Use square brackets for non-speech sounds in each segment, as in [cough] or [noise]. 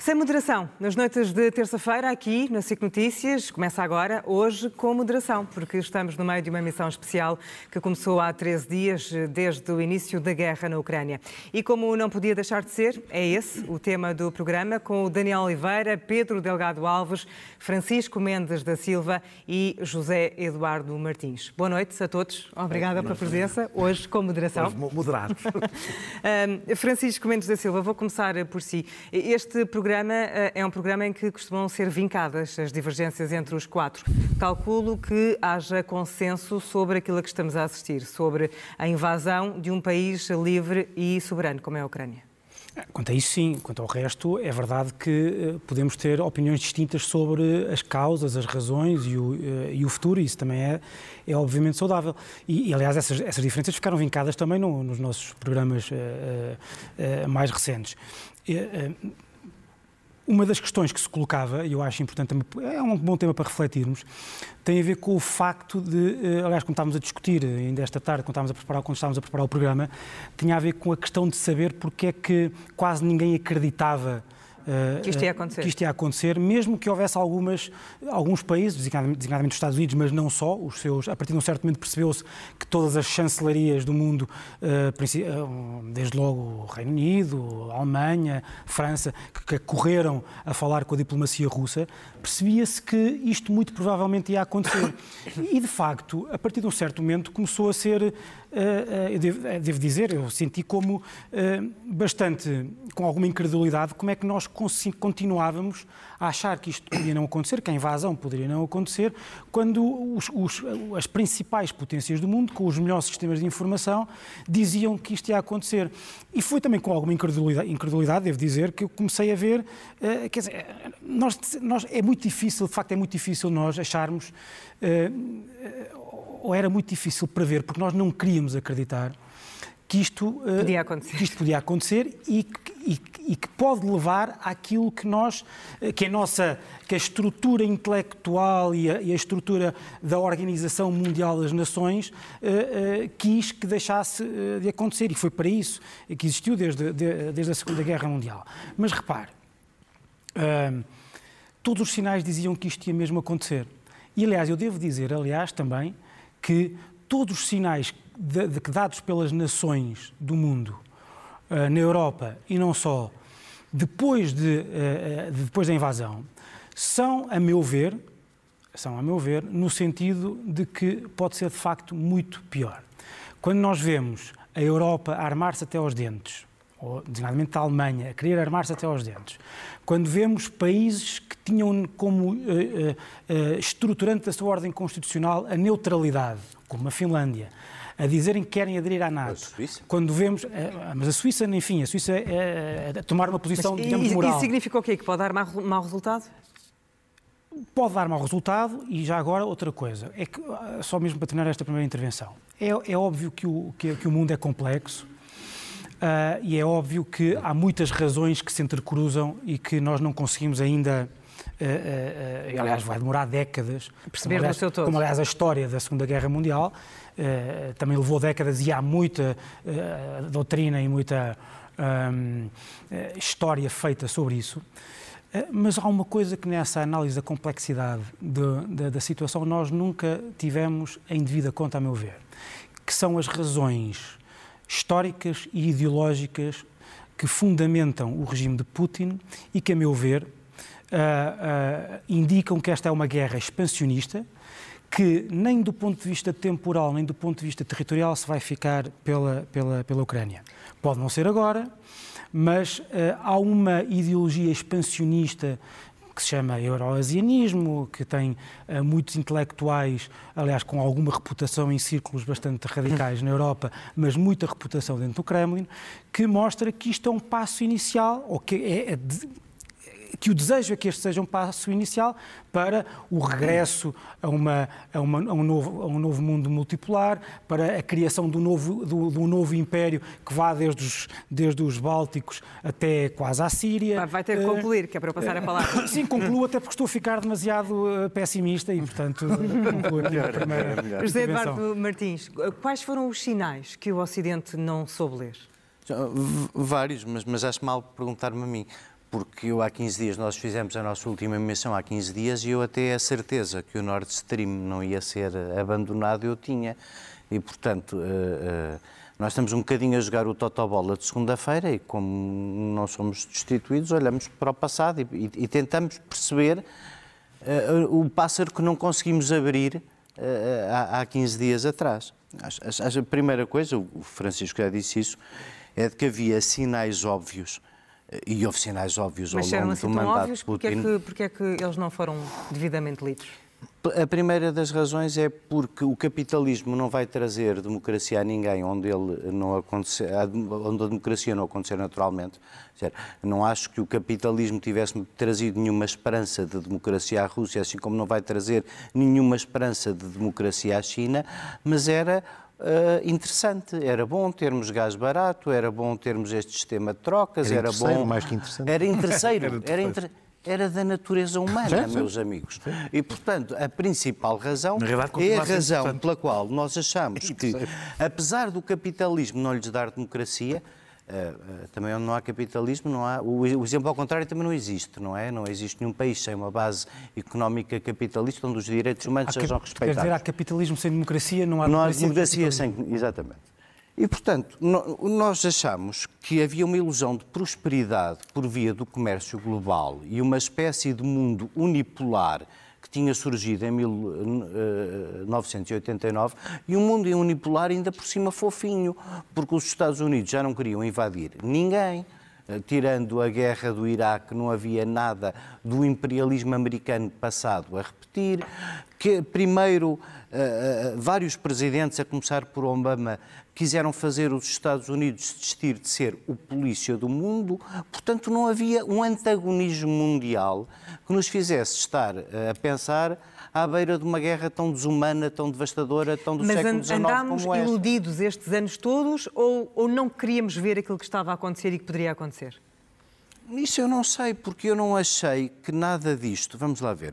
Sem moderação, nas noites de terça-feira, aqui na SIC Notícias, começa agora, hoje, com moderação, porque estamos no meio de uma missão especial que começou há 13 dias, desde o início da guerra na Ucrânia. E como não podia deixar de ser, é esse o tema do programa, com o Daniel Oliveira, Pedro Delgado Alves, Francisco Mendes da Silva e José Eduardo Martins. Boa noite a todos, obrigada pela presença, hoje com moderação. Hoje moderados. [laughs] Francisco Mendes da Silva, vou começar por si. Este programa programa eh, é um programa em que costumam ser vincadas as divergências entre os quatro. Calculo que haja consenso sobre aquilo a que estamos a assistir, sobre a invasão de um país livre e soberano, como é a Ucrânia. Quanto a isso, sim. Quanto ao resto, é verdade que eh, podemos ter opiniões distintas sobre as causas, as razões e o, eh, e o futuro, e isso também é, é obviamente saudável. E, e aliás, essas, essas diferenças ficaram vincadas também no, nos nossos programas uh, uh, uh, mais recentes. Uma das questões que se colocava, e eu acho importante, é um bom tema para refletirmos, tem a ver com o facto de, eh, aliás, como estávamos a discutir ainda esta tarde, quando estávamos a preparar, quando estávamos a preparar o programa, tinha a ver com a questão de saber porque é que quase ninguém acreditava que isto ia acontecer. Que isto ia acontecer, mesmo que houvesse algumas, alguns países, designadamente os Estados Unidos, mas não só, os seus, a partir de um certo momento percebeu-se que todas as chancelarias do mundo, eh, eh, desde logo o Reino Unido, a Alemanha, a França, que correram a falar com a diplomacia russa, percebia-se que isto muito provavelmente ia acontecer. [coughs] E, de facto, a partir de um certo momento começou a ser eh, eu devo, eh, devo, dizer, eu senti como eh, bastante, com alguma incredulidade, como é que nós continuávamos a achar que isto podia não acontecer, que a invasão poderia não acontecer, quando os, os, as principais potências do mundo, com os melhores sistemas de informação, diziam que isto ia acontecer. E foi também com alguma incredulidade, incredulidade devo dizer, que eu comecei a ver, quer dizer, nós, nós, é muito difícil, de facto é muito difícil nós acharmos ou era muito difícil prever, porque nós não queríamos acreditar que isto eh, podia acontecer, que isto podia acontecer e, e, e, que pode levar àquilo que nós, eh, que a nossa, que a estrutura intelectual e a, e a estrutura da Organização Mundial das Nações uh, uh, quis que deixasse uh, de acontecer e foi para isso que existiu desde, de, desde a Segunda Guerra Mundial. Mas repare, todos os sinais diziam que isto ia mesmo acontecer. E aliás, eu devo dizer, aliás, também que todos os sinais de, de, dados pelas nações do mundo, uh, na Europa e não só, depois, de, uh, depois da invasão, são, a meu ver, são, a meu ver, no sentido de que pode ser de facto muito pior. Quando nós vemos a Europa armar-se até aos dentes, ou designadamente a Alemanha, a querer armar-se até aos dentes, quando vemos países que tinham como uh, uh, estruturante da sua ordem constitucional a neutralidade, como a Finlândia, a dizerem que querem aderir à NATO. A Suíça? Quando vemos. mas a Suíça, enfim, a Suíça é, é tomar uma posição, mas, digamos, e, moral. Isso significa o quê? Que pode dar mau, mau resultado? Pode dar mau resultado e já agora outra coisa, é que, só mesmo para terminar esta primeira intervenção, é, é óbvio que o, que, que o mundo é complexo, Uh, e é óbvio que há muitas razões que se intercruzam e que nós não conseguimos ainda. Uh, uh, aliás, vai demorar décadas. Perceber como, aliás, seu todo. Como, aliás, a história da Segunda Guerra Mundial também levou décadas e há muita doutrina e muita história feita sobre isso. Mas há uma coisa que nessa análise da complexidade de, de, da situação nós nunca tivemos em devida conta, a meu ver, que são as razões históricas e ideológicas que fundamentam o regime de Putin e que, a meu ver, uh, uh, indicam que esta é uma guerra expansionista, que nem do ponto de vista temporal, nem do ponto de vista territorial se vai ficar pela, pela, pela Ucrânia. Pode não ser agora, mas uh, há uma ideologia expansionista que se chama euroasianismo, que tem uh, muitos intelectuais, aliás, com alguma reputação em círculos bastante radicais na Europa, mas muita reputação dentro do Kremlin, que mostra que isto é um passo inicial, ou que é, é de, que o desejo é que este seja um passo inicial para o regresso a, uma, a, uma, a, um, novo, a um novo mundo multipolar, para a criação do novo, do, do novo império que vá desde os, desde os Bálticos até quase à Síria. Vai ter que concluir, que é para eu passar a palavra. [laughs] Sim, concluo, até porque estou a ficar demasiado eh, pessimista e, portanto, concluo aqui a primeira. José Eduardo Martins, quais foram os sinais que o Ocidente não soube ler? Vários, mas, mas acho mal perguntar-me a mim porque eu há 15 dias, nós fizemos a nossa última emissão há 15 dias e eu até a certeza que o Nord Stream não ia ser abandonado eu tinha. E, portanto, uh, uh, nós estamos um bocadinho a jogar o totobola de segunda-feira e, como não somos destituídos, olhamos para o passado e, e, e tentamos perceber uh, o pássaro que não conseguimos abrir há, há 15 dias atrás. A, a primeira coisa, o Francisco já disse isso, é de que havia sinais óbvios e houve sinais óbvios Mas ao longo assim do mandato óbvios, de Putin. Porque é, que, porque é que eles não foram devidamente lidos? A primeira das razões é porque o capitalismo não vai trazer democracia a ninguém onde, ele não acontecer, onde a democracia não acontecer naturalmente. Não acho que o capitalismo tivesse trazido nenhuma esperança de democracia à Rússia, assim como não vai trazer nenhuma esperança de democracia à China, mas era Uh, interessante. Era bom termos gás barato, era bom termos este sistema de trocas, era, era bom. mais que interessante. Era interesseiro. [laughs] era, inter era da natureza humana, sim, meus amigos. Sim. E, portanto, a principal razão é a razão pela qual nós achamos [laughs] que, apesar do capitalismo não lhes dar democracia, Uh, uh, também onde não há capitalismo, não há. O, o, exemplo ao contrário também não existe, não é? Não existe nenhum país sem uma base económica capitalista onde os direitos humanos há sejam respeitados. Quer dizer, há capitalismo sem democracia, não há não democracia, há democracia sem. Exatamente. E, portanto, nós achamos que havia uma ilusão de prosperidade por via do comércio global e uma espécie de mundo unipolar que tinha surgido em 1989 eh, e um mundo unipolar ainda por cima fofinho, porque os Estados Unidos já não queriam invadir ninguém eh, tirando a guerra do Iraque, não havia nada do imperialismo americano passado a repetir, que primeiro uh, vários presidentes, a começar por Obama, quiseram fazer os Estados Unidos desistir de ser o polícia do mundo, portanto não havia um antagonismo mundial que nos fizesse estar a pensar à beira de uma guerra tão desumana, tão devastadora, tão do Mas século XIX andámos como esta. iludidos estes anos todos ou, ou não queríamos ver aquilo que estava a acontecer e que poderia acontecer? Isso eu não sei, porque eu não achei que nada disto. Vamos lá ver.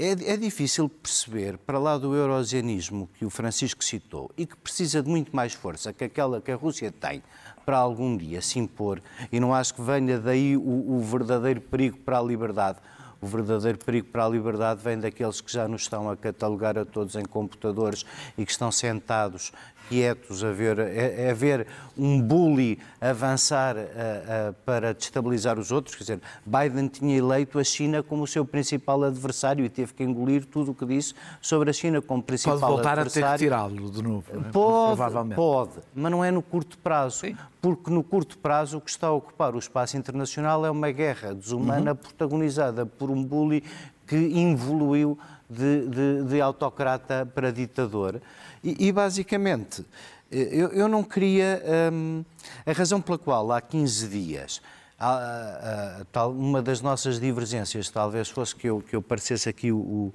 É, é, difícil perceber, para lá do eurosianismo que o Francisco citou, e que precisa de muito mais força que aquela que a Rússia tem para algum dia se impor, e não acho que venha daí o, o verdadeiro perigo para a liberdade. O verdadeiro perigo para a liberdade vem daqueles que já nos estão a catalogar a todos em computadores e que estão sentados quietos a ver, a, a ver um bully avançar a, a, para destabilizar os outros. Quer dizer, Biden tinha eleito a China como o seu principal adversário e teve que engolir tudo o que disse sobre a China como principal adversário. Pode voltar a ter que tirá-lo de novo, é? pode, Pode, mas não é no curto prazo. Sim. Porque no curto prazo o que está a ocupar o espaço internacional é uma guerra desumana uhum. protagonizada por um bully que evoluiu de, de, de autocrata para ditador. E, e basicamente, eu, eu, não queria. Hum, a razão pela qual há 15 dias. Há, há, tal, uma das nossas divergências talvez fosse que eu, que eu parecesse aqui o,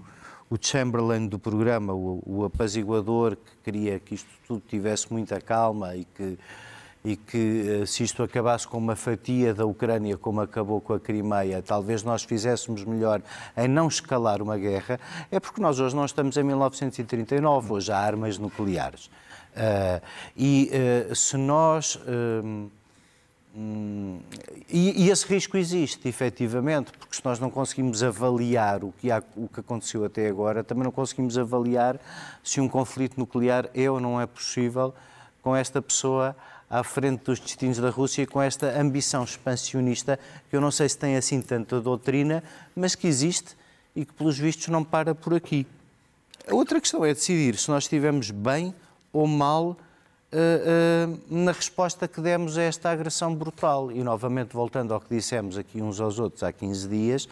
o Chamberlain do programa, o, o apaziguador que queria que isto tudo tivesse muita calma e que e que eh, se isto acabasse com uma fatia da Ucrânia como acabou com a Crimeia, talvez nós fizéssemos melhor em não escalar uma guerra, é porque nós hoje não estamos em 1939, hoje há armas nucleares. Uh, e uh, se nós. Uh, e, e, esse risco existe, efetivamente, porque se nós não conseguimos avaliar o que, há, o que aconteceu até agora, também não conseguimos avaliar se um conflito nuclear é ou não é possível com esta pessoa à frente dos destinos da Rússia com esta ambição expansionista que eu não sei se tem assim tanta doutrina, mas que existe e que, pelos vistos, não para por aqui. A outra questão é decidir se nós estivemos bem ou mal uh, uh, na resposta que demos a esta agressão brutal. E, novamente, voltando ao que dissemos aqui uns aos outros há 15 dias,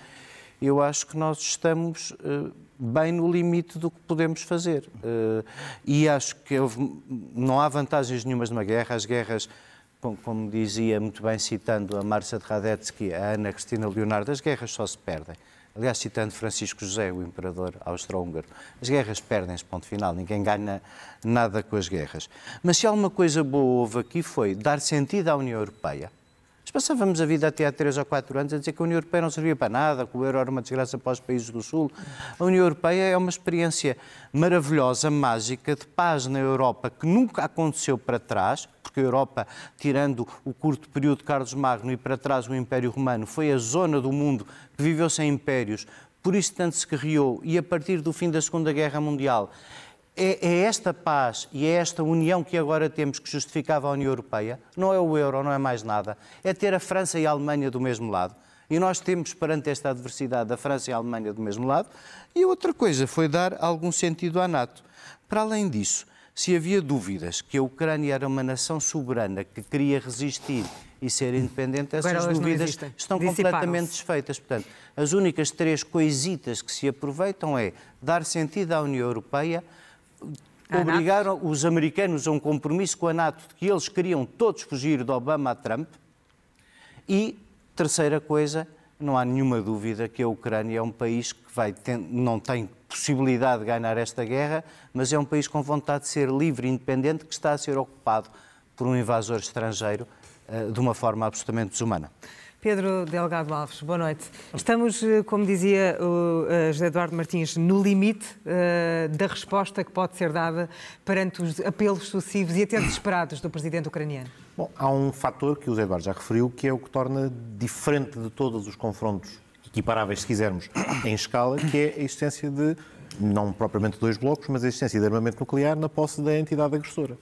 eu acho que nós estamos uh, bem no limite do que podemos fazer. Uh, e acho que houve, não há vantagens nenhumas numa guerra. As guerras, como, como dizia muito bem citando a Marcia de Radetzky, a Ana Cristina Leonardo, as guerras só se perdem. Aliás, citando Francisco José, o imperador austro-húngaro, as guerras perdem-se, ponto final, ninguém ganha nada com as guerras. Mas se alguma coisa boa houve aqui foi dar sentido à União Europeia passávamos a vida até há 3 ou 4 anos a dizer que a União Europeia não servia para nada, que o euro era uma desgraça para os países do Sul. A União Europeia é uma experiência maravilhosa, mágica, de paz na Europa, que nunca aconteceu para trás, porque a Europa, tirando o curto período de Carlos Magno e para trás o Império Romano, foi a zona do mundo que viveu sem impérios, por isso tanto se criou, e a partir do fim da Segunda Guerra Mundial é, é, esta paz e é esta união que agora temos que justificava a União Europeia, não é o euro, não é mais nada, é ter a França e a Alemanha do mesmo lado. E nós temos, perante esta adversidade, a França e a Alemanha do mesmo lado. E outra coisa foi dar algum sentido à NATO. Para além disso, se havia dúvidas que a Ucrânia era uma nação soberana que queria resistir e ser independente, essas dúvidas estão completamente desfeitas. Portanto, as únicas três coisitas que se aproveitam é dar sentido à União Europeia, obrigaram os americanos a um compromisso com a NATO de que eles queriam todos fugir de Obama a Trump. E, terceira coisa, não há nenhuma dúvida que a Ucrânia é um país que vai ter, não tem possibilidade de ganhar esta guerra, mas é um país com vontade de ser livre e independente que está a ser ocupado por um invasor estrangeiro eh, de uma forma absolutamente desumana. Pedro Delgado Alves, boa noite. Estamos, eh, como dizia o eh, José Eduardo Martins, no limite uh, da resposta que pode ser dada perante os apelos sucessivos e até desesperados do presidente ucraniano. Bom, há um fator que o José Eduardo já referiu, que é o que torna diferente de todos os confrontos equiparáveis, se quisermos, [coughs] em escala, que é a existência de, não propriamente dois blocos, mas a existência de armamento nuclear na posse da entidade agressora.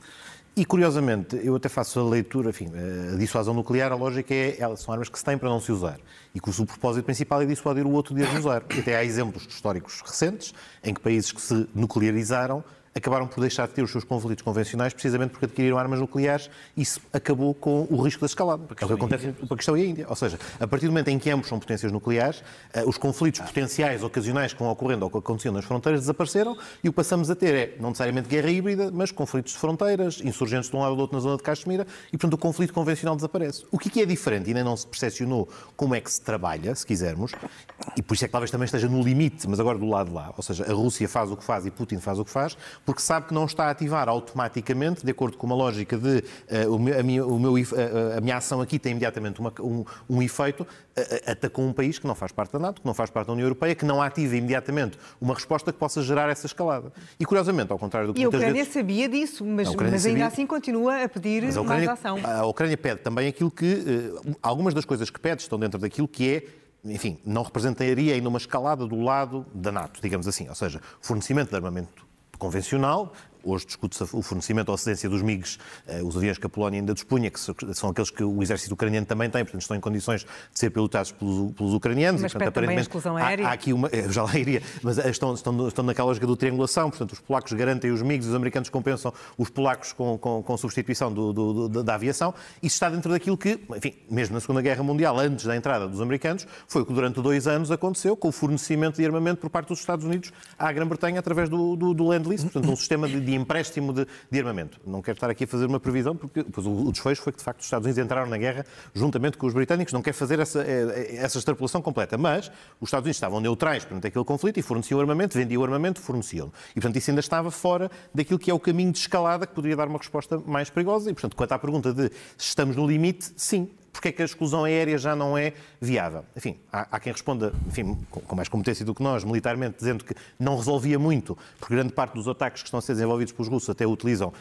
E, curiosamente, eu até faço a leitura, enfim, a dissuasão nuclear, a lógica é, elas são armas que se têm para não se usar. E que o propósito principal é dissuadir o outro de as usar. Até há exemplos históricos recentes em que países que se nuclearizaram acabaram por deixar de ter os seus conflitos convencionais precisamente porque adquiriram armas nucleares e isso acabou com o risco da escalada. É o que acontece no Paquistão e a Índia. Ou seja, a partir do momento em que ambos são potências nucleares, eh, os conflitos potenciais, ocasionais que vão ocorrendo ou que aconteciam nas fronteiras desapareceram e o que passamos a ter é, não necessariamente guerra híbrida, mas conflitos de fronteiras, insurgentes de um lado ou do outro na zona de Caxemira e, portanto, o conflito convencional desaparece. O que é diferente e ainda não se percepcionou como é que se trabalha, se quisermos, e por isso é que talvez também esteja no limite, mas agora do lado de lá. Ou seja, a Rússia faz o que faz e Putin faz o que faz, porque sabe que não está a ativar automaticamente, de acordo com uma lógica de uh, a, minha, o meu, uh, a minha ação aqui tem imediatamente uma, um, um, efeito, uh, atacou um país que não faz parte da NATO, que não faz parte da União Europeia, que não ativa imediatamente uma resposta que possa gerar essa escalada. E curiosamente, ao contrário do que E a Ucrânia vezes... sabia disso, mas, mas ainda assim continua a pedir a Ucrânia, mais ação. A Ucrânia pede também aquilo que. algumas das coisas que pede estão dentro daquilo que é enfim, não representaria ainda uma escalada do lado da NATO, digamos assim. Ou seja, fornecimento de armamento convencional, Hoje discute-se o fornecimento ou cedência dos MiGs, eh, os aviões que a Polónia ainda dispunha, que são aqueles que o exército ucraniano também tem, portanto estão em condições de ser pilotados pelos, pelos ucranianos. Mas e, portanto, aparentemente, a exclusão aérea? Há, há, aqui uma, [laughs] já lá iria, mas eh, estão, estão, estão naquela lógica do triangulação, portanto os polacos garantem os MiGs, os americanos compensam os polacos com, com, com substituição do, do, do, da aviação. Isso está dentro daquilo que, enfim, mesmo na Segunda Guerra Mundial, antes da entrada dos americanos, foi o que durante dois anos aconteceu com o fornecimento de armamento por parte dos Estados Unidos à Grã-Bretanha através do, do, do Land-Lease, portanto um [laughs] sistema de, de empréstimo de, de armamento. Não quero estar aqui a fazer uma previsão, porque depois o desfecho foi que, de facto, os Estados Unidos entraram na guerra juntamente com os britânicos. Não quero fazer essa, eh, essa extrapolação completa, mas os Estados Unidos estavam neutrais perante aquele conflito e forneciam armamento, vendiam armamento, forneciam. E, portanto, isso ainda estava fora daquilo que é o caminho de escalada que poderia dar uma resposta mais perigosa. E, portanto, quanto à pergunta de se estamos no limite, sim, porque é que a exclusão aérea já não é viável? Enfim, há, há quem responda, enfim, com, com, mais competência do que nós, militarmente, dizendo que não resolvia muito, porque grande parte dos ataques que estão a ser desenvolvidos pelos russos até utilizam, uh,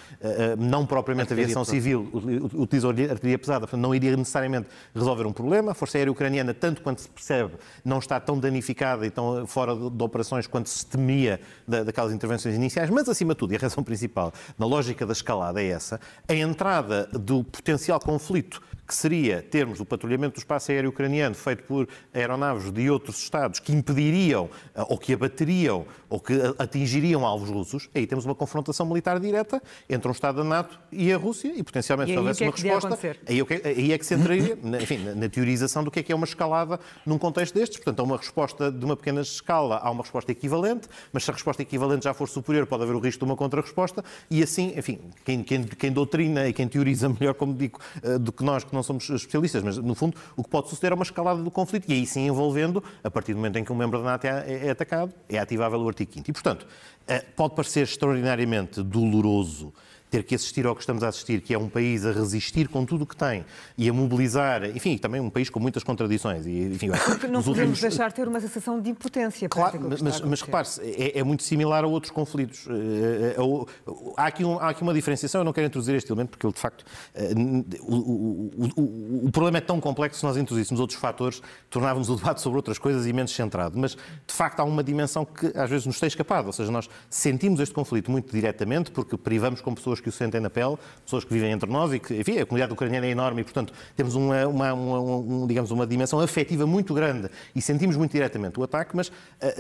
não propriamente aviação civil, utilizam artilharia pesada, portanto não iria necessariamente resolver um problema. A Força Aérea Ucraniana, tanto quanto se percebe, não está tão danificada e tão fora de, de operações quanto se temia da, daquelas intervenções iniciais, mas acima de tudo, e a razão principal na lógica da escalada é essa, a entrada do potencial conflito que seria termos o patrulhamento do espaço aéreo ucraniano feito por aeronaves de outros Estados que impediriam eh, ou que abateriam ou que atingiriam alvos russos, aí temos uma confrontação militar direta entre um Estado da NATO e a Rússia e potencialmente se houvesse é uma resposta, aí, aí, é que se entraria enfim, na teorização do que é que é uma escalada num contexto destes. Portanto, a uma resposta de uma pequena escala há uma resposta equivalente, mas se a resposta equivalente já for superior pode haver o risco de uma contra-resposta e assim, enfim, quem, quem, quem doutrina e quem teoriza melhor, como digo, eh, do que nós que não somos especialistas, mas no fundo o que pode suceder é uma escalada do conflito e aí sim envolvendo, a partir do momento em que um membro da NATO é, é atacado, é ativável o artigo 5 E, portanto, eh, pode parecer extraordinariamente doloroso ter que assistir ao que estamos a assistir, que é um país a resistir com tudo o que tem e a mobilizar, enfim, também um país com muitas contradições. E, enfim, não podemos últimos... deixar de ter uma sensação de impotência. Claro, mas, mas repare-se, é, é, muito similar a outros conflitos. Eh, eh, há aqui, um, há aqui uma diferenciação, eu não quero introduzir este elemento porque ele, de facto, eh, o, o, o, o problema é tão complexo se nós introduzíssemos outros fatores, tornávamos o debate sobre outras coisas imenso centrado. Mas, de facto, há uma dimensão que às vezes nos tem escapado, ou seja, nós sentimos este conflito muito diretamente porque privamos com pessoas que o sentem na pele, pessoas que vivem entre nós e que, enfim, a comunidade ucraniana é enorme e, portanto, temos uma, uma, uma, uma digamos, uma dimensão afetiva muito grande e sentimos muito diretamente o ataque, mas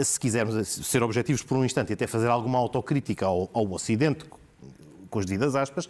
se quisermos ser objetivos por um instante e até fazer alguma autocrítica ao, ao Ocidente, com as devidas aspas,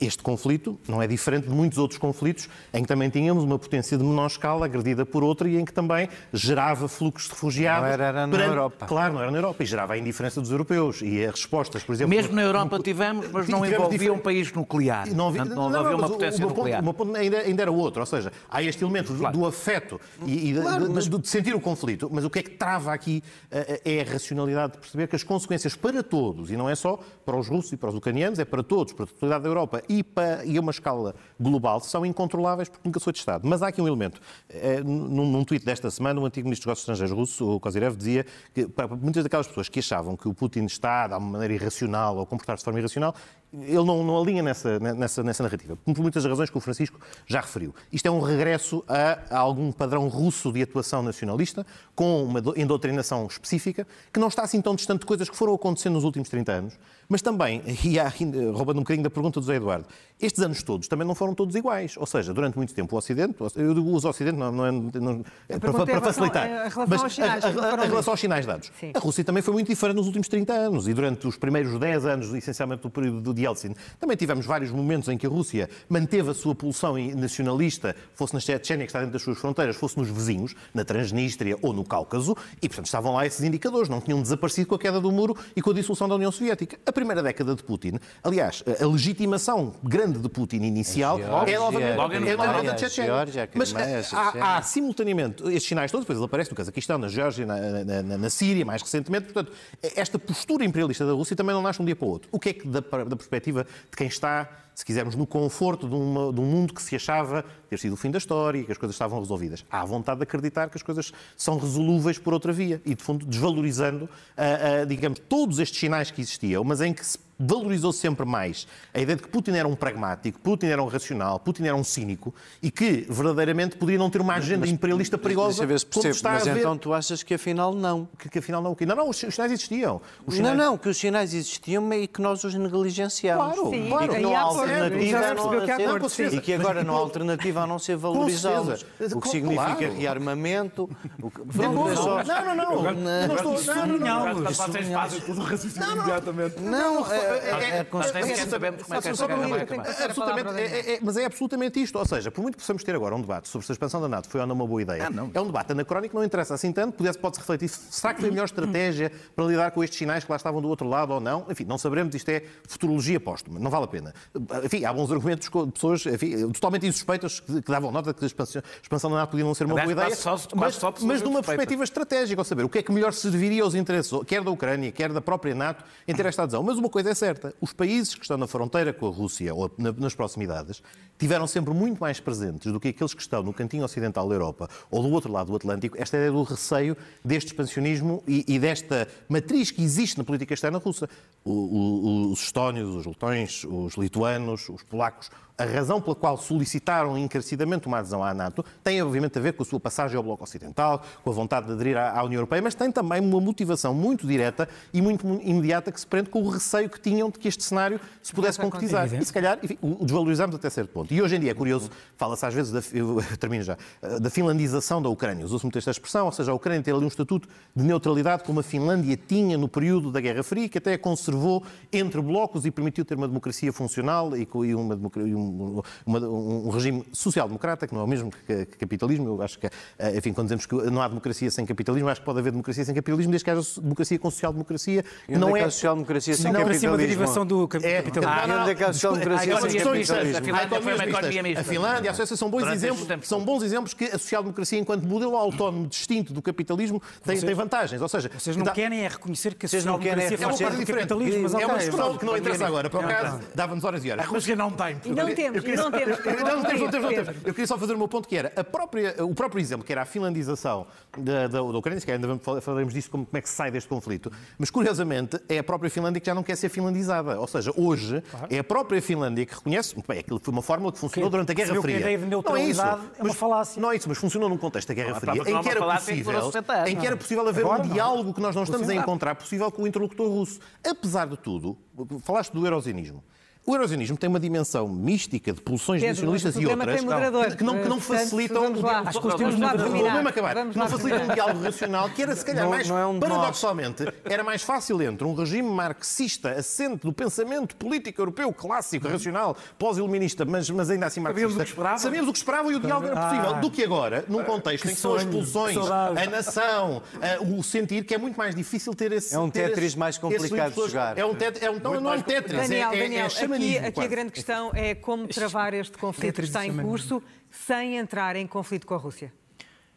este conflito não é diferente de muitos outros conflitos em que também tínhamos uma potência de menor escala agredida por outra e em que também gerava fluxos de refugiados. Não era, era na perante... Europa. Claro, não era na Europa e gerava a indiferença dos europeus e as respostas, por exemplo... Mesmo na Europa tivemos, mas não envolvia um país nuclear. Não, havia, não, não, havia uma potência o, nuclear. Ponto, ainda, ainda, era outro, ou seja, há este elemento claro. do, do, afeto e, e claro, de, mas... de, sentir o conflito, mas o que é que trava aqui eh, é a racionalidade de perceber que as consequências para todos, e não é só para os russos e para os ucranianos, é para todos, para a totalidade da Europa e, para, e a uma escala global, são incontroláveis porque nunca sou de Estado. Mas há aqui um elemento. É, num, num tweet desta semana, o antigo ministro dos Negócios Estrangeiros russo, o Kozyrev, dizia que para muitas daquelas pessoas que achavam que o Putin está de uma maneira irracional ou comportar-se de forma irracional, ele não, não alinha nessa, nessa, nessa narrativa, por muitas razões que o Francisco já referiu. Isto é um regresso a, a algum padrão russo de atuação nacionalista, com uma endoutrinação específica, que não está assim tão distante de coisas que foram acontecendo nos últimos 30 anos, mas também, [laughs] e há, roubando um bocadinho da pergunta do José Eduardo, estes anos todos também não foram todos iguais. Ou seja, durante muito tempo o Ocidente, eu uso o Ocidente não, não é, não, é para, para, facilitar, a relação mas aos sinais, a, a, a, relação aos sinais dados. Sim. A Rússia também foi muito diferente nos últimos 30 anos e durante os primeiros 10 anos, essencialmente do período de Yeltsin, também tivemos vários momentos em que a Rússia manteve a sua pulsão nacionalista, fosse na Chechênia, que está dentro das suas fronteiras, fosse nos vizinhos, na Transnistria ou no Cáucaso, e portanto estavam lá esses indicadores, não tinham desaparecido com a queda do muro e com a dissolução da União Soviética. A primeira década de Putin, aliás, a legitimação grande de Putin inicial é novamente é, da Chechênia. Mas há, há, simultaneamente estes sinais todos, depois ele aparece no Cazaquistão, na Geórgia, na, na, na, Síria, mais recentemente. Portanto, esta postura imperialista da Rússia também não nasce um dia para o outro. O que é que, da, da perspectiva de quem está se quisermos, no conforto de, uma, de, um mundo que se achava ter sido o fim da história e que as coisas estavam resolvidas. Há vontade de acreditar que as coisas são resolúveis por outra via e, de fundo, desvalorizando, uh, uh, digamos, todos estes sinais que existiam, mas em que se valorizou sempre mais a ideia de que Putin era um pragmático, Putin era um racional, Putin era um cínico e que verdadeiramente poderia não ter uma agenda mas, imperialista perigosa. Mas, percebo, está mas a ver... então tu achas que afinal não? Que, que afinal não? Não, não, os sinais existiam. Os sinais... Não, não, que os sinais existiam e que nós os negligenciamos. Claro, Sim, claro. E que não há alternativa não ser... E que agora não há alternativa a não ser valorizá-los. O que significa claro. rearmamento. O que... Não, não, não. Não, não, não. Vocês fazem tudo o raciocínio imediatamente. Não, é, nós nem sequer sabemos como é que esta guerra vai acabar. Mas é absolutamente isto. Ou seja, por muito que possamos ter agora um debate sobre se a expansão da NATO foi ou não uma boa ideia, é um debate anacrónico, não interessa assim tanto, pode-se refletir. Será que foi a melhor estratégia para lidar com estes sinais que lá estavam do outro lado ou não? Enfim, não saberemos, isto é futurologia póstuma, não vale a pena. Enfim, há bons argumentos de pessoas enfim, totalmente insuspeitas que, que davam nota de que a expansão, a expansão da NATO podia não ser uma boa ideia, só, mas, mas de uma perspectiva estratégica, ou saber o que é que melhor serviria aos interesses, quer da Ucrânia, quer da própria NATO, em ter esta adesão. Mas uma coisa é certa, os países que estão na fronteira com a Rússia ou nas proximidades tiveram sempre muito mais presentes do que aqueles que estão no cantinho ocidental da Europa ou do outro lado do Atlântico esta ideia do receio deste expansionismo e, e desta matriz que existe na política externa russa. O, o, os estónios, os letões, os lituanos, os polacos, a razão pela qual solicitaram encarecidamente uma adesão à NATO tem, obviamente, a ver com a sua passagem ao Bloco Ocidental, com a vontade de aderir à União Europeia, mas tem também uma motivação muito direta e muito imediata que se prende com o receio que tinham de que este cenário se pudesse concretizar. E, se calhar, enfim, o desvalorizamos até certo ponto. E hoje em dia é curioso, fala-se às vezes, da, eu termino já, da finlandização da Ucrânia. Usou-se muito esta expressão, ou seja, a Ucrânia ter ali um estatuto de neutralidade como a Finlândia tinha no período da Guerra Fria, que até a conservou entre blocos e permitiu ter uma democracia funcional e, uma, um um, uma, um regime social-democrata, que não é o mesmo que, que, capitalismo. Eu acho que, eh, enfim, quando dizemos que não há democracia sem capitalismo, acho que pode haver democracia sem capitalismo, desde que haja democracia com social-democracia. Não é, social-democracia sem não, capitalismo. Não, é uma derivação do capitalismo. É, ah, não, não, não, social-democracia sem capitalismo. Há economias economias uma economia mista. A Finlândia, a Suécia são bons Durante exemplos, são bons exemplos que a social-democracia, enquanto modelo autónomo distinto do capitalismo, tem, tem vantagens. Ou seja, Vocês não dá- querem é reconhecer que a Vocês social-democracia é uma faz coisa parte do diferente. capitalismo, mas é uma ok, discussão que não interessa agora. Por acaso, dava-nos horas e horas. A Rússia não tem. E não temos, não temos. Não, temos, não. Eu queria só fazer o meu ponto, que era o próprio exemplo, que era a finlandização da, da, da Ucrânia, se calhar ainda vamos- falaremos disso, como, como é que se sai deste conflito, mas curiosamente é a própria Finlândia que já não quer ser finlandizada. Ou seja, hoje é a própria Finlândia que reconhece, bem, aquilo foi uma fórmula que funcionou Que durante a Guerra que a Fria. ideia de Não é isso, neutralidade é uma mas- falácia. Não é isso, mas funcionou num contexto da Guerra a Fria, não em que era possível, durou 60 anos, em que era não. possível haver Agora um não. diálogo que nós não estamos a encontrar possível com o interlocutor russo. Apesar de tudo, falaste do eurozinismo. O eurozinismo tem uma dimensão mística de pulsões Pedro, nacionalistas o e outras moderador. que não, que não facilitam. Acho que eles têm um lá acabar. Vamos não facilitam um diálogo racional que era, se calhar, Não- mais não é um de paradoxalmente, era mais fácil entre um regime marxista assente do pensamento político europeu clássico, racional, pós-iluminista, mas, mas ainda assim marxista. Sabíamos o que esperavam. O que e o diálogo era possível. Ah. Do que agora, num contexto em que são as pulsões, que a nação, a- o sentir que é muito mais difícil ter esse. É um Tetris mais complicado de jogar. É um Tetris, é um, não, não é um Tetris, Daniel, é, é, Daniel, é aqui, aqui a grande questão é como travar este conflito que está em chamanismo. curso sem entrar em conflito com a Rússia.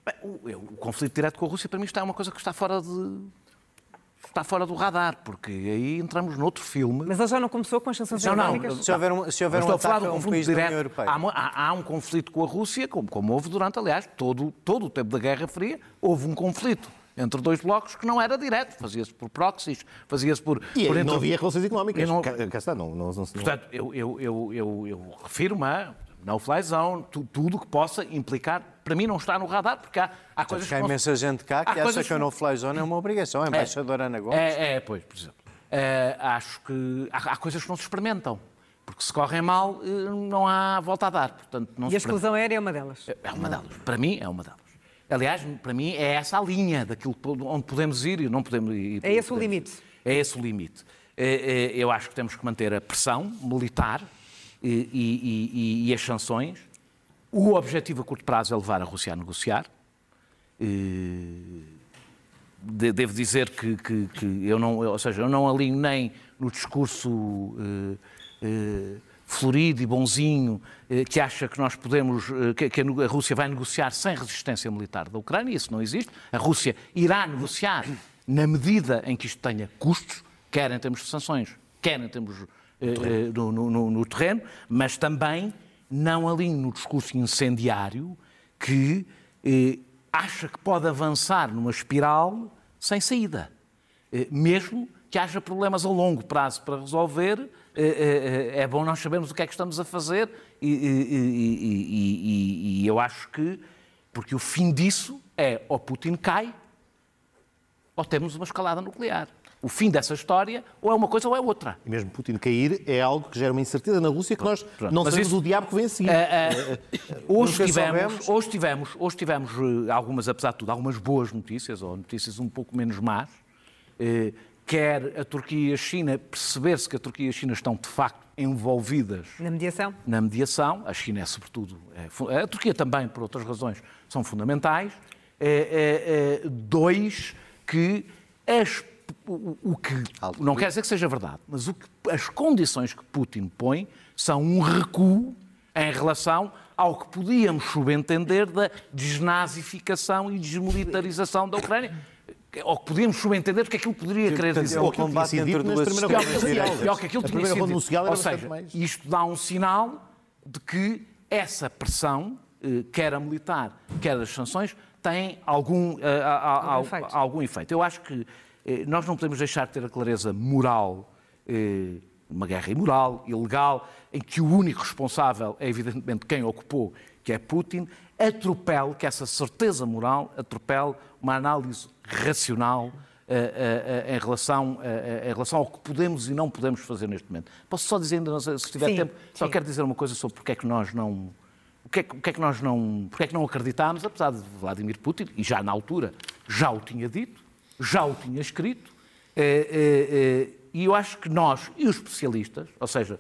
Bem, o, eu- o conflito direto com a Rússia, para mim, está uma coisa que está fora de. Está fora do radar, porque aí entramos noutro filme. Mas ele já não começou com as sanções Não, não. económicas? Se houver um, se houver um estou a falar ataque a um conflito país da União direto. Europeia. Há, há- há um conflito com a Rússia, como, como houve durante, aliás, todo, todo o tempo da Guerra Fria, houve um conflito entre dois blocos que não era direto, fazia-se por proxies, fazia-se por... E por não havia relações económicas. Não- Cá, está, não, não, não, não- Portanto, eu, eu, eu, eu, eu refiro-me a no-fly zone, tu- tudo que possa implicar, para mim não está no radar, porque há, há coisas há que não- imensa gente cá há que acha que a no-fly zone é uma obrigação. A embaixadora Ana Gomes. É, é, pois, por exemplo. Eh, acho que há, há coisas que não se experimentam. Porque se correm mal, eh, não há volta a dar. Portanto, não E a exclusão aérea é uma delas. É uma delas. Para mim, é uma delas. Aliás, para mim, é essa a linha daquilo onde podemos ir e não podemos ir. É esse o limite. É esse o limite. Eh, eh, Eu acho que temos que manter a pressão militar e, e- e- as sanções. O objetivo a curto prazo é levar a Rússia a negociar. De- Devo dizer que, que- que eu não, ou seja, eu não alinho nem no discurso eh, eh, florido e bonzinho eh, que acha que nós podemos, eh, que, a Rússia vai negociar sem resistência militar da Ucrânia, isso não existe. A Rússia irá negociar na medida em que isto tenha custos, quer em termos de sanções, quer em termos eh, no, no- no- no terreno, mas também não alinho no discurso incendiário que eh, acha que pode avançar numa espiral sem saída. Eh, mesmo que haja problemas a longo prazo para resolver, é bom nós sabermos o que é que estamos a fazer e, e- e- e- eu acho que, porque o fim disso é ou Putin cai ou temos uma escalada nuclear. O fim dessa história ou é uma coisa ou é outra. E mesmo Putin cair é algo que gera uma incerteza na Rússia que nós Pronto. não Mas sabemos isso- o diabo que vem a seguir. Eh, Hoje Nunca tivemos, hoje tivemos, hoje tivemos eh, algumas, apesar de tudo, algumas boas notícias, ou notícias um pouco menos más. Eh, Quer a Turquia e a China perceber-se que a Turquia e a China estão de facto envolvidas Na mediação? na mediação. A China é sobretudo, é a Turquia também, por outras razões, são fundamentais. É, é, é, dois, que as, o, o que não quer dizer que seja verdade, mas o que, as condições que Putin põe são um recuo em relação ao que podíamos subentender da desnazificação e desmilitarização da Ucrânia. Ou que podíamos subentender porque aquilo poderia querer portanto, dizer. é um Ou aquilo que tinha combate sido entre duas Pior, que aquilo que tinha sido Ou seja, mais. isto dá um sinal de que essa pressão, eh, quer a militar, quer as sanções, tem algum, eh, a- a- Algum a- efeito. algum efeito. Eu acho que eh, nós não podemos deixar de ter a clareza moral, eh, uma guerra imoral, ilegal, em que o único responsável é evidentemente quem ocupou, que é Putin, atropele, que essa certeza moral atropele uma análise racional eh, eh, em, relação, eh, em relação ao que podemos e não podemos fazer neste momento. Posso só dizer, ainda se tiver Sim, tempo, só sim. quero dizer uma coisa sobre porque é que nós não. O que, é, que- é que nós não. Porque é que não acreditámos, apesar de Vladimir Putin, e já na altura já o tinha dito, já o tinha escrito, eh, eh, eh, e eu acho que nós e os especialistas, ou seja,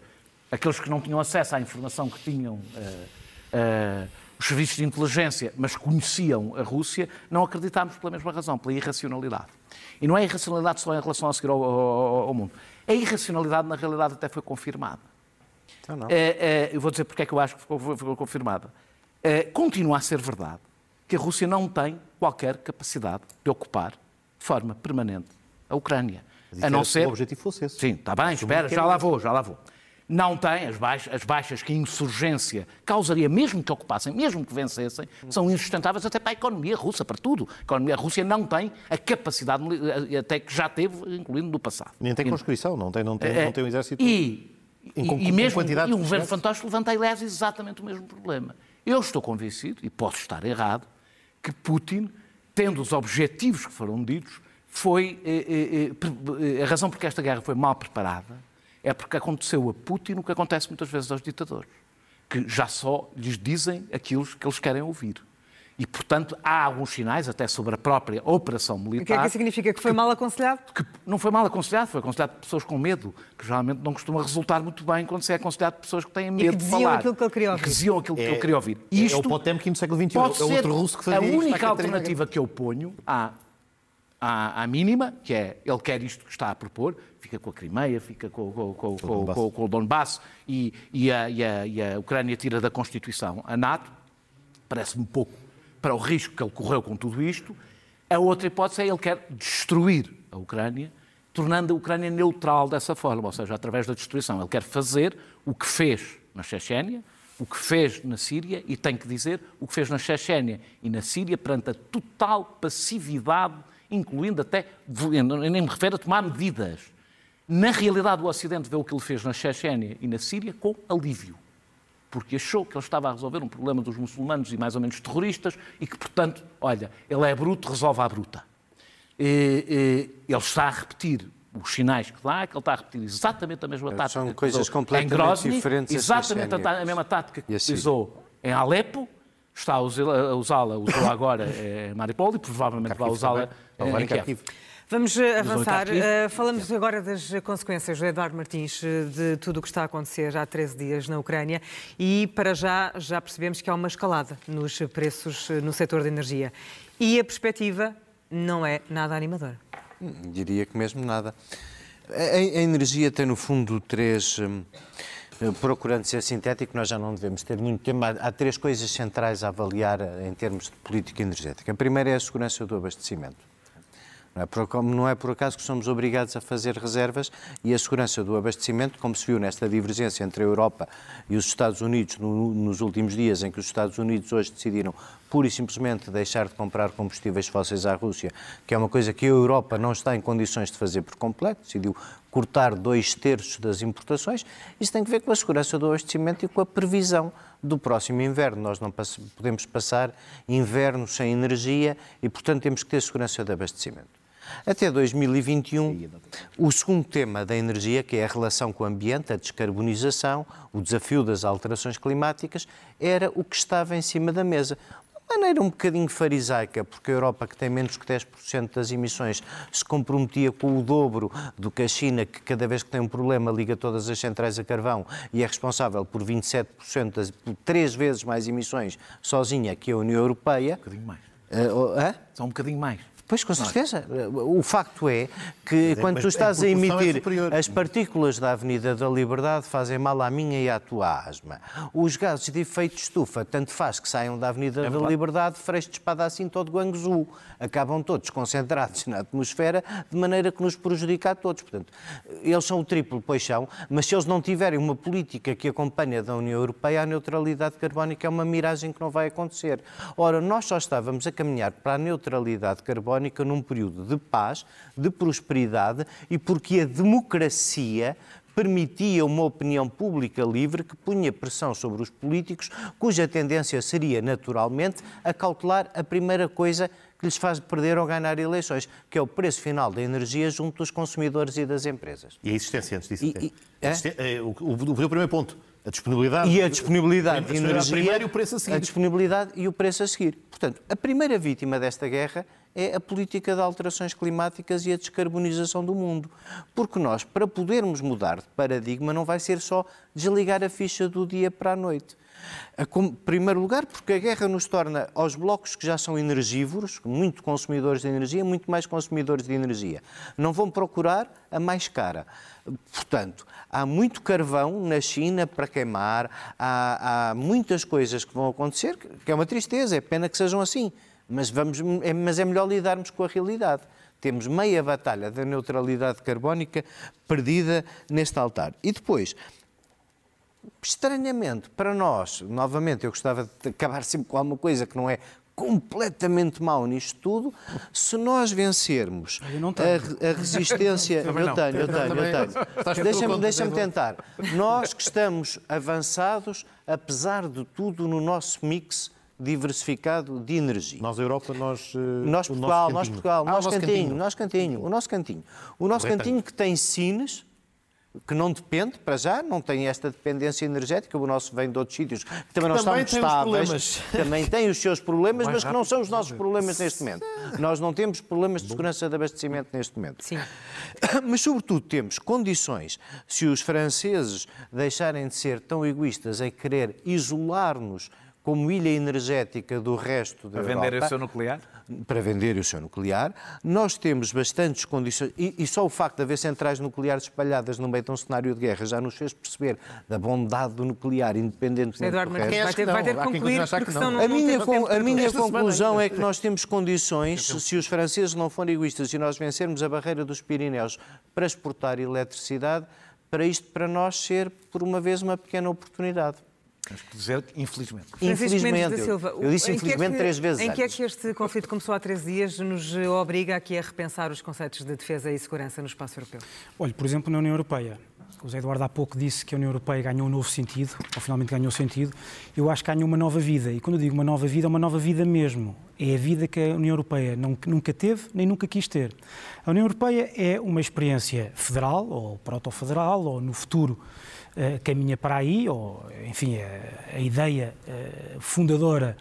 aqueles que não tinham acesso à informação que tinham eh, eh, os serviços de inteligência, mas conheciam a Rússia, não acreditámos pela mesma razão, pela irracionalidade. E não é irracionalidade só em relação a seguir ao, ao- ao mundo. A irracionalidade, na realidade, até foi confirmada. Então não. É, é, eu vou dizer porque é que eu acho que ficou, ficou confirmada. É, continua a ser verdade que a Rússia não tem qualquer capacidade de ocupar de forma permanente a Ucrânia. Mas A não ser. O objetivo fosse esse. Sim, está bem, espera, já era lá vou, já lá vou. Não tem as baixas, as baixas que a insurgência causaria, mesmo que ocupassem, mesmo que vencessem, são insustentáveis até para a economia russa, para tudo. A economia russa não tem a capacidade, até que já teve, incluindo no passado. Nem tem conscrição, não tem, não tem, É, não tem um exército. E, em e- e mesmo e o governo fantoche levanta, aliás, exatamente o mesmo problema. Eu estou convencido, e posso estar errado, que Putin, tendo os objetivos que foram ditos, foi eh, eh, eh, eh, a razão porque esta guerra foi mal preparada é porque aconteceu a Putin o que acontece muitas vezes aos ditadores, que já só lhes dizem aquilo que eles querem ouvir. E, portanto, há alguns sinais, até sobre a própria operação militar. O que é que isso significa? Que foi mal aconselhado? que não foi mal aconselhado, foi aconselhado por pessoas com medo, que geralmente não costuma resultar muito bem quando se é aconselhado por pessoas que têm medo que de diziam falar. aquilo que ele queria E ouvir. que diziam aquilo que É- ele queria ouvir. é- Isto é o Potemkin do século XXI, pode é ser outro russo que fazia A isto única Catarina alternativa que eu ponho à, à, à mínima, que é ele quer isto que está a propor, fica com a Crimeia, fica com, com, com, com, com o Donbass e, e, a, e, a, e a Ucrânia tira da Constituição a NATO, parece-me pouco para o risco que ele correu com tudo isto. A outra hipótese é ele quer destruir a Ucrânia, tornando a Ucrânia neutral dessa forma, ou seja, através da destruição. Ele quer fazer o que fez na Chechênia, o que fez na Síria e tem que dizer o que fez na Chechênia e na Síria perante a total passividade, incluindo até, eu nem me refiro a tomar medidas. Na realidade, o Ocidente vê o que ele fez na Chechênia e na Síria com alívio porque achou que ele estava a resolver um problema dos muçulmanos e mais ou menos terroristas e que, portanto, olha, ele é bruto, resolve à bruta. E, e, ele está a repetir os sinais que dá, que ele está a repetir exatamente a mesma tática são que coisas usou completamente em Grozny, diferentes a exatamente a, a mesma tática que Síria. utilizou em Alepo, está a usá-la, usou agora em Mariupol e provavelmente vai usá-la em Kiev. Vamos eh, avançar. Eh, falamos agora das consequências do Eduardo Martins eh, de tudo o que está a acontecer há 13 dias na Ucrânia e para já já percebemos que há uma escalada nos preços no setor da energia. E a perspectiva não é nada animadora. Diria que mesmo nada. A, a- energia tem, no fundo, três. hum, Procurando ser sintético, nós já não devemos ter muito tempo. Há, três coisas centrais a avaliar em termos de política energética. A primeira é a segurança do abastecimento. Não é, não é por acaso que somos obrigados a fazer reservas e a segurança do abastecimento, como se viu nesta divergência entre a Europa e os Estados Unidos no- nos últimos dias, em que os Estados Unidos hoje decidiram pura e simplesmente deixar de comprar combustíveis fósseis à Rússia, que é uma coisa que a Europa não está em condições de fazer por completo, decidiu cortar dois terços das importações. Isso tem que ver com a segurança do abastecimento e com a previsão do próximo inverno. Nós não podemos passar inverno sem energia e, portanto, temos que ter segurança de abastecimento. Até 2021, o segundo tema da energia, que é a relação com o ambiente, a descarbonização, o desafio das alterações climáticas, era o que estava em cima da mesa. De maneira um bocadinho farisaica, porque a Europa, que tem menos que 10% das emissões, se comprometia com o dobro do que a China, que cada vez que tem um problema liga todas as centrais a carvão e é responsável por 27%, das, por três vezes mais emissões sozinha que a União Europeia. Um bocadinho mais. Oh, hã? São um bocadinho mais. Pois, com certeza. O facto é que quando mas tu estás a é emitir superior. as partículas da Avenida da Liberdade fazem mal à minha e à tua asma. Os gases de efeito de estufa, tanto faz que saiam da Avenida da verdade. Liberdade, freio de espada assim todo Guangzhou. Acabam todos concentrados [laughs] na atmosfera, de maneira que nos prejudica a todos. Portanto, eles são o triplo, pois são, mas se eles não tiverem uma política que acompanha da União Europeia, a neutralidade carbónica é uma miragem que não vai acontecer. Ora, nós só estávamos a caminhar para a neutralidade carbónica num período de paz, de prosperidade e porque a democracia permitia uma opinião pública livre que punha pressão sobre os políticos, cuja tendência seria, naturalmente, a cautelar a primeira coisa que lhes faz perder ou ganhar eleições, que é o preço final da energia junto dos consumidores e das empresas. E a existência antes disso. E- e- A é? é, o, o, o primeiro ponto. A disponibilidade. E a disponibilidade de energia. primeiro e o preço a seguir. A disponibilidade e o preço a seguir. Portanto, a primeira vítima desta guerra é a política de alterações climáticas e a descarbonização do mundo. Porque nós, para podermos mudar de paradigma, não vai ser só desligar a ficha do dia para a noite. Em primeiro lugar, porque a guerra nos torna, aos blocos que já são energívoros, muito consumidores de energia, muito mais consumidores de energia. Não vão procurar a mais cara. Portanto, há muito carvão na China para queimar, há, há muitas coisas que vão acontecer, que é uma tristeza, é pena que sejam assim. Mas, vamos, é, mas é melhor lidarmos com a realidade. Temos meia batalha da neutralidade carbónica perdida neste altar. E depois, estranhamente, para nós, novamente, eu gostava de acabar sempre com alguma coisa que não é completamente mau nisto tudo, se nós vencermos a, a, resistência. [laughs] eu tenho, eu tenho, eu tenho. Deixa-me deixa tentar. Nós que estamos avançados, apesar de tudo, no nosso mix diversificado de energia. Nós, Europa, nós. Eh, nós, Portugal, nós, Portugal, ah, nós, cantinho, cantinho, nós, cantinho, o nosso cantinho. O nosso cantinho que tem cines, que não depende, para já, não tem esta dependência energética, o nosso vem de outros sítios, que também não também estão estáveis, [laughs] também tem os seus problemas, mas que não são os nossos problemas neste momento. Nós não temos problemas de segurança de abastecimento neste momento. Sim. [coughs] Mas, sobretudo, temos condições, se os franceses deixarem de ser tão egoístas em querer isolar-nos como ilha energética do resto da Para Europa. vender o seu nuclear? Para vender o seu nuclear. Nós temos bastantes condições, e, e, só o facto de haver centrais nucleares espalhadas no meio de um cenário de guerra já nos fez perceber da bondade do nuclear, independentemente Eduardo do resto. Vai ter, vai ter que concluir, porque senão não, a minha, não a minha conclusão é que nós temos condições, se os franceses não forem egoístas e nós vencermos a barreira dos Pirineus para exportar eletricidade, para isto para nós ser, por uma vez, uma pequena oportunidade. Temos que dizer infelizmente. Infelizmente. Eu, eu disse infelizmente é que, três vezes. Em que é que este conflito começou há três dias nos obriga aqui a repensar os conceitos de defesa e segurança no espaço europeu? Olha, por exemplo, na União Europeia. O José Eduardo há pouco disse que a União Europeia ganhou um novo sentido, ou finalmente ganhou sentido. Eu acho que ganhou uma nova vida. E quando eu digo uma nova vida, é uma nova vida mesmo. É a vida que a União Europeia nunca teve nem nunca quis ter. A União Europeia é uma experiência federal, ou proto-federal, ou no futuro uh, caminha para aí, ou, enfim, a, a ideia uh, fundadora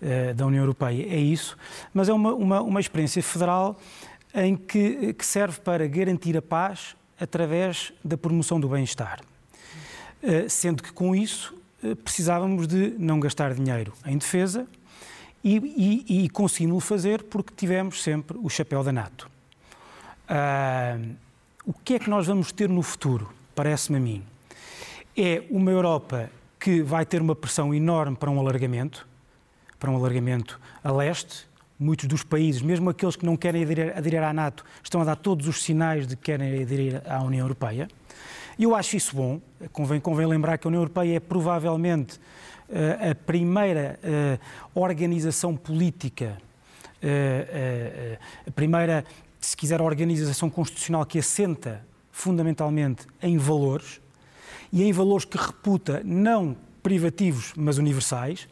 uh, da União Europeia é isso, mas é uma, uma, uma experiência federal em que, que, serve para garantir a paz através da promoção do bem-estar. Sendo que com isso precisávamos de não gastar dinheiro em defesa e, e, e conseguimos fazer porque tivemos sempre o chapéu da NATO. Uh, o que é que nós vamos ter no futuro? Parece-me a mim é uma Europa que vai ter uma pressão enorme para um alargamento, para um alargamento a leste. Muitos dos países, mesmo aqueles que não querem aderir, aderir à NATO, estão a dar todos os sinais de que querem aderir à União Europeia. E eu acho isso bom. Convém, convém lembrar que a União Europeia é provavelmente uh, a primeira uh, organização política, uh, a primeira, se quiser, organização constitucional que assenta fundamentalmente em valores e em valores que reputa não privativos, mas universais,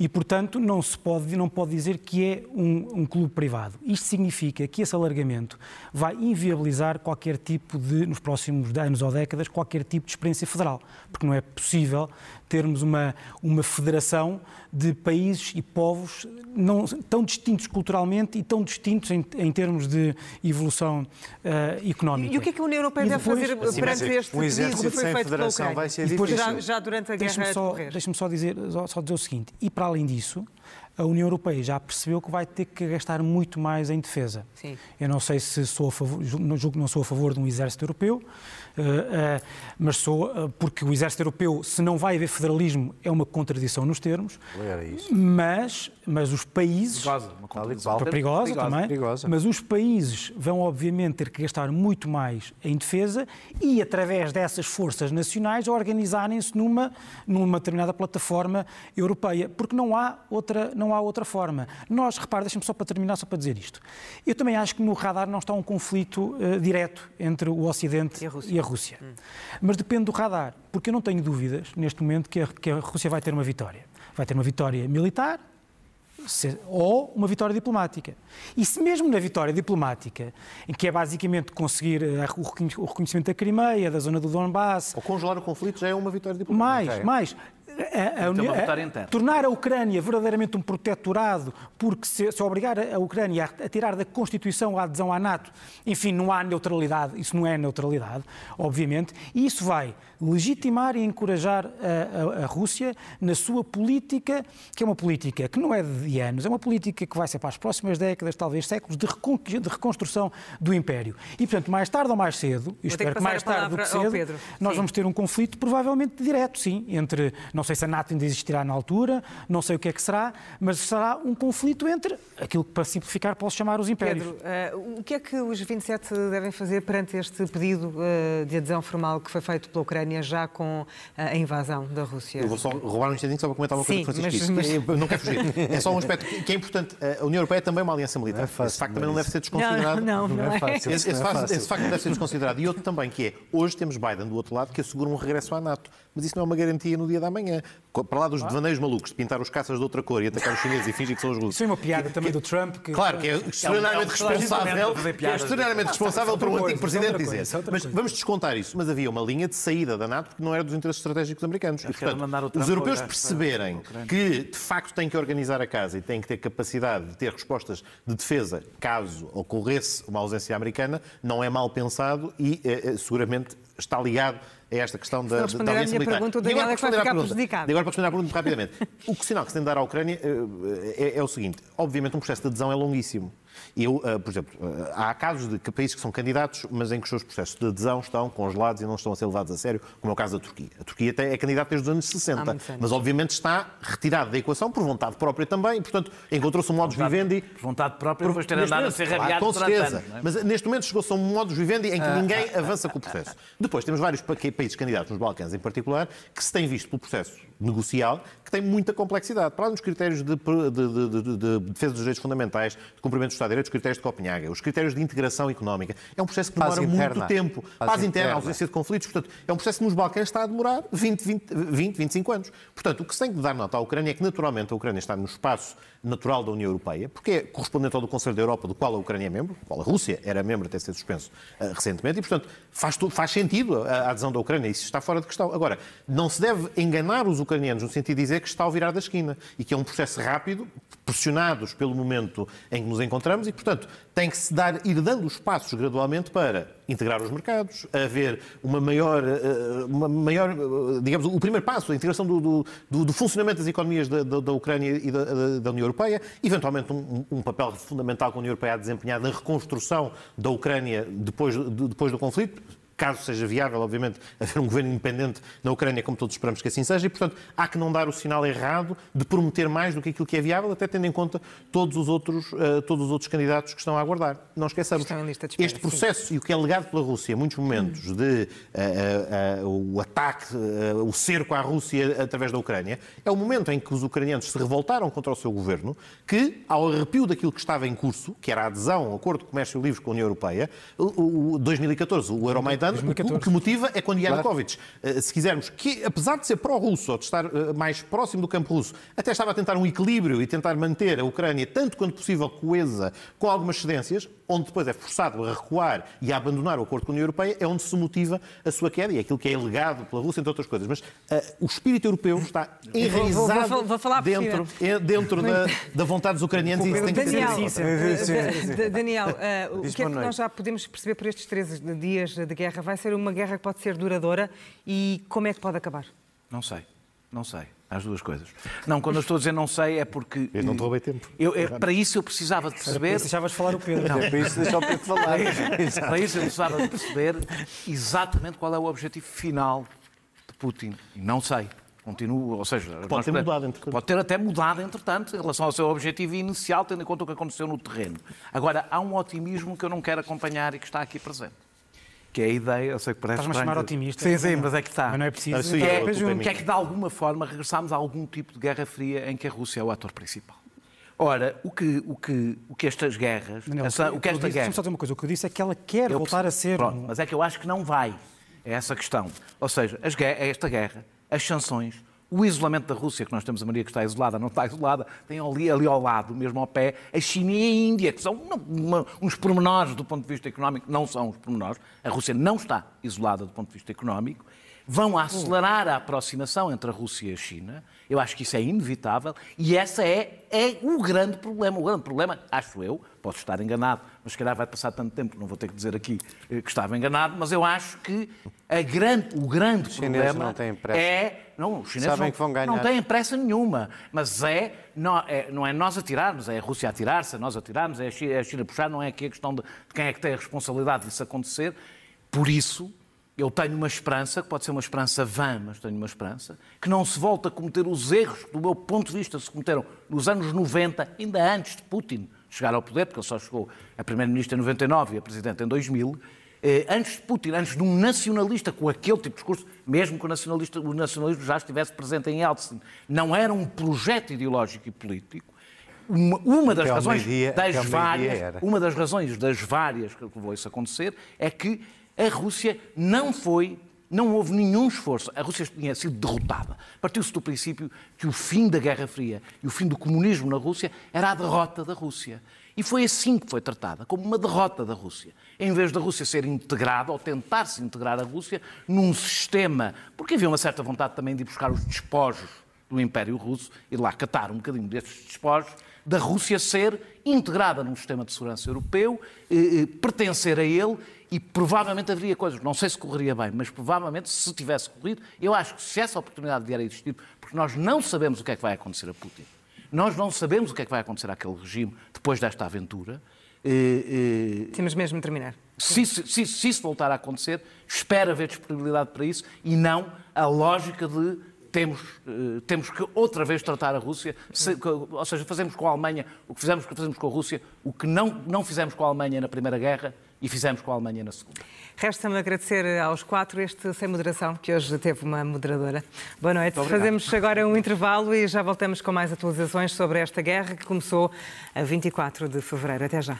e, portanto, não se pode, não pode dizer que é um, um, clube privado. Isto significa que esse alargamento vai inviabilizar qualquer tipo de, nos próximos anos ou décadas, qualquer tipo de experiência federal, porque não é possível termos uma, uma federação de países e povos não, tão distintos culturalmente e tão distintos em, em termos de evolução uh, económica. E o que é que a União Europeia deve fazer perante este um exército que foi feito federação vai ser depois, já, já, durante a guerra deixa-me só, deixa só dizer, só dizer o seguinte, e para além disso, a União Europeia já percebeu que vai ter que gastar muito mais em defesa. Sim. Eu não sei se sou a favor, julgo que não sou a favor de um exército europeu, mas sou, eh, porque o exército europeu, se não vai haver federalismo, é uma contradição nos termos. Era isso. Mas, mas os países. Perigosa, uma contradição. Perigosa, perigosa também. Perigosa. Mas os países vão, obviamente, ter que gastar muito mais em defesa e, através dessas forças nacionais, organizarem-se numa, numa determinada plataforma europeia. Porque não há outra, não há outra forma. Nós, repare, deixa-me só para terminar, só para dizer isto. Eu também acho que no radar não está um conflito uh, direto entre o Ocidente e a Rússia. E a Rússia. Hum. Mas depende do radar, porque eu não tenho dúvidas, neste momento, que a, que a Rússia vai ter uma vitória. Vai ter uma vitória militar, ou uma vitória diplomática. E se mesmo na vitória diplomática, em que é basicamente conseguir eh, o reconhecimento da Crimeia, da zona do Donbass... Ou congelar o conflito já é uma vitória diplomática. Mais, mais a, a, Tem uma a- interna. tornar a Ucrânia verdadeiramente um protetorado, porque se, se obrigar a Ucrânia a, a tirar da Constituição a adesão à NATO, enfim, não há neutralidade, isso não é neutralidade, obviamente, e isso vai legitimar e encorajar a, a- a Rússia na sua política, que é uma política que não é de anos, é uma política que vai ser para as próximas décadas, talvez séculos, de, de reconstrução do Império. E, portanto, mais tarde ou mais cedo, e que espero que mais tarde do que cedo, Pedro. nós Sim. vamos ter um conflito provavelmente direto, sim, entre, não sei se a NATO ainda existirá na altura, não sei o que é que será, mas será um conflito entre aquilo que, para simplificar, posso chamar os impérios. Pedro, eh, o que é que os 27 devem fazer perante este pedido eh, de adesão formal que foi feito pela Ucrânia já com a invasão da Rússia? Eu vou só roubar um instantinho só para comentar uma coisa Sim, que Francisco mas- disse. mas- Eu não quero fugir. É só um aspecto que é importante. A União Europeia também é uma aliança militar. Não é fácil, esse facto também não não é deve ser desconsiderado. Não, não, não é. fácil. Esse, esse Não é facto, fácil. esse facto deve ser desconsiderado. E outro também, que é, hoje temos Biden do outro lado que assegura um regresso à NATO. Mas isso não é uma garantia no dia da manhã. Para lá dos devaneios malucos de pintar os caças de outra cor e atacar os chineses e fingir que são os russos. Isso é uma piada também do Trump. Que, Claro que é extraordinariamente é é responsável, que é extraordinariamente responsável é por um antigo é presidente dizer. é Mas vamos descontar isso. Mas havia uma linha de saída da NATO que não era dos interesses estratégicos americanos. E, portanto, os europeus perceberem que de facto têm que organizar a casa e têm que ter capacidade de ter respostas de defesa caso ocorresse uma ausência americana, não é mal pensado e eh, eh, seguramente está ligado a esta questão da, da, militar. pergunta, o E agora, Daniel para é que vai responder à ficar pergunta- prejudicado. e agora, para responder à pergunta rapidamente, o sinal que se tem de dar à Ucrânia eh, é, é o seguinte: obviamente, um processo de adesão é longuíssimo. Eu, eh, por exemplo, eh, há casos de que países que são candidatos, mas em que os seus processos de adesão estão congelados e não estão a ser levados a sério, como é o caso da Turquia. A Turquia tem- é candidata desde os anos 60, Há muitos anos. mas obviamente está retirada da equação por vontade própria também, e, portanto, encontrou-se um modus vivendi. Por vontade própria, depois ter andado a ser claro, rabiado Com certeza. anos. é? Mas neste momento chegou-se a um modus vivendi em que Ah, ninguém avança com o processo. Depois temos vários pa- países candidatos, nos Balcãs em particular, que se têm visto pelo processo negocial, que tem muita complexidade. Para além dos critérios de, de- de- de- de defesa dos direitos fundamentais, de cumprimento do Estado de Direito, os critérios de Copenhaga, os critérios de integração económica. É um processo que Paz demora muito interna. tempo. Paz Paz, interna, interna. ausência de conflitos. Portanto, é um processo que nos Balcãs está a demorar 20, 20, 20, 25 anos. Portanto, o que se tem que dar nota à Ucrânia é que, naturalmente, a Ucrânia está no espaço natural da União Europeia, porque é correspondente ao do Conselho da Europa, do qual a Ucrânia é membro, do qual a Rússia era membro até ser suspenso eh, recentemente, e, portanto, faz, faz sentido a, a adesão da Ucrânia, isso está fora de questão. Agora, não se deve enganar os ucranianos no sentido de dizer que está ao virar da esquina e que é um processo rápido, pressionados pelo momento em que nos encontramos e, portanto, tem que se dar, ir dando os passos gradualmente para integrar os mercados, haver uma maior, eh, uma maior eh, digamos, o primeiro passo, a integração do, do- do- funcionamento das economias da, da- da Ucrânia e da, da- União Europeia, eventualmente um, um papel fundamental que a União Europeia de desempenhar na reconstrução da Ucrânia depois, de- depois do conflito, caso seja viável, obviamente, haver um governo independente na Ucrânia, como todos esperamos que assim seja, e, portanto, há que não dar o sinal errado de prometer mais do que aquilo que é viável, até tendo em conta todos os outros, eh, todos os outros candidatos que estão a aguardar. Não esqueçamos, este processo e o que é legado pela Rússia, em muitos momentos, de eh, eh, o ataque, o cerco à Rússia através da Ucrânia, é o momento em que os ucranianos se revoltaram contra o seu governo, que, ao arrepio daquilo que estava em curso, que era a adesão ao Acordo de Comércio Livre com a União Europeia, o, o 2014, o Euromaidan, o, 2014. o que motiva é quando Yanukovych, eh, se quisermos, que apesar de ser pró-russo, ou de estar eh, mais próximo do campo russo, até estava a tentar um equilíbrio e tentar manter a Ucrânia tanto quanto possível coesa, com algumas cedências, onde depois é forçado a recuar e a abandonar o acordo com a União Europeia, é onde se motiva a sua queda e é aquilo que é legado pela Rússia, entre outras coisas. Mas eh, o espírito europeu está enraizado vou- vou falar por dentro, dentro da, da vontade dos ucranianos e isso tem que ser Daniel, eh, o que é que nós já podemos perceber por estes 13 dias de guerra? Vai ser uma guerra que pode ser duradoura e como é que pode acabar? Não sei, não sei. As duas coisas. Não, quando eu estou a dizer não sei é porque. Eu não te roubei tempo. Eu, é, para isso eu precisava de perceber. Deixavas falar o Pedro. É para isso deixar o Pedro falar. [laughs] Para isso eu precisava de perceber exatamente qual é o objetivo final de Putin. E não sei. Continuo, ou seja, nós ter podemos- mudado, entretanto. Pode ter até mudado, entretanto, em relação ao seu objetivo inicial, tendo em conta o que aconteceu no terreno. Agora, há um otimismo que eu não quero acompanhar e que está aqui presente. Que é a ideia, eu sei que parece Estás-me a chamar otimista. Sim, sim, mas é que está. Mas não é preciso. Então, é, é. Que é que, de alguma forma, regressámos a algum tipo de guerra fria em que a Rússia é o ator principal. Ora, o que, o que, o que estas guerras, Daniel, essa- o que eu esta disse- guerra... Só dizer uma coisa. O que eu disse é que ela quer Eu voltar a ser. Pronto, um- mas é que eu acho que não vai. É essa a questão. Ou seja, as esta guerra, as sanções, o isolamento da Rússia, que nós temos a Maria que está isolada, não está isolada, tem ali, ali ao lado, mesmo ao pé, a China e a Índia, que são uma- uma- uns pormenores do ponto de vista económico, não são os pormenores. A Rússia não está isolada do ponto de vista económico. vão acelerar a aproximação entre a Rússia e a China. Eu acho que isso é inevitável e essa é, é o grande problema. O grande problema, acho eu, posso estar enganado, mas se calhar vai passar tanto tempo, não vou ter que dizer aqui eh, que estava enganado, mas eu acho que grande, o grande problema é. Não, os chineses Sabem não, que vão ganhar. não têm pressa nenhuma, mas é não, é não é nós atirarmos, é a Rússia atirar-se, é nós atirarmos, é a China, é a China puxar, não é aqui a questão de, de quem é que tem a responsabilidade disso acontecer. Por isso, eu tenho uma esperança, que pode ser uma esperança vã, mas tenho uma esperança, que não se volta a cometer os erros que, do meu ponto de vista, se cometeram nos anos 90, ainda antes de Putin chegar ao poder, porque ele só chegou a primeiro-ministro em 99 e a presidente em 2000, eh, antes de Putin, antes de um nacionalista com aquele tipo de discurso, mesmo que o, nacionalista, o nacionalismo já estivesse presente em Yeltsin, não era um projeto ideológico e político, uma, uma das razões das várias, uma das razões das várias que levou isso a acontecer é que a Rússia não foi, não houve nenhum esforço. A Rússia tinha sido derrotada. Partiu-se do princípio que o fim da Guerra Fria e o fim do comunismo na Rússia era a derrota da Rússia. E foi assim que foi tratada, como uma derrota da Rússia. Em vez da Rússia ser integrada, ou tentar-se integrar a Rússia, num sistema. Porque havia uma certa vontade também de ir buscar os despojos do Império Russo e lá catar um bocadinho destes despojos, da Rússia ser integrada num sistema de segurança europeu, eh, eh, pertencer a ele e provavelmente haveria coisas, não sei se correria bem, mas provavelmente se tivesse corrido, eu acho que se essa oportunidade vier a existir, porque nós não sabemos o que é que vai acontecer a Putin, nós não sabemos o que é que vai acontecer àquele regime depois desta aventura, eh, eh, Temos mesmo de terminar. se, se, se, isso voltar a acontecer, espero haver disponibilidade para isso e não a lógica de temos, eh, temos que outra vez tratar a Rússia, se- ou seja, fazemos com a Alemanha o que fizemos, fazemos com a Rússia, o que não, não fizemos com a Alemanha na Primeira Guerra e fizemos com a Alemanha na Segunda. Resta-me agradecer aos quatro este Sem Moderação, que hoje teve uma moderadora. Boa noite. Fazemos agora um intervalo e já voltamos com mais atualizações sobre esta guerra que começou a 24 de fevereiro. Até já.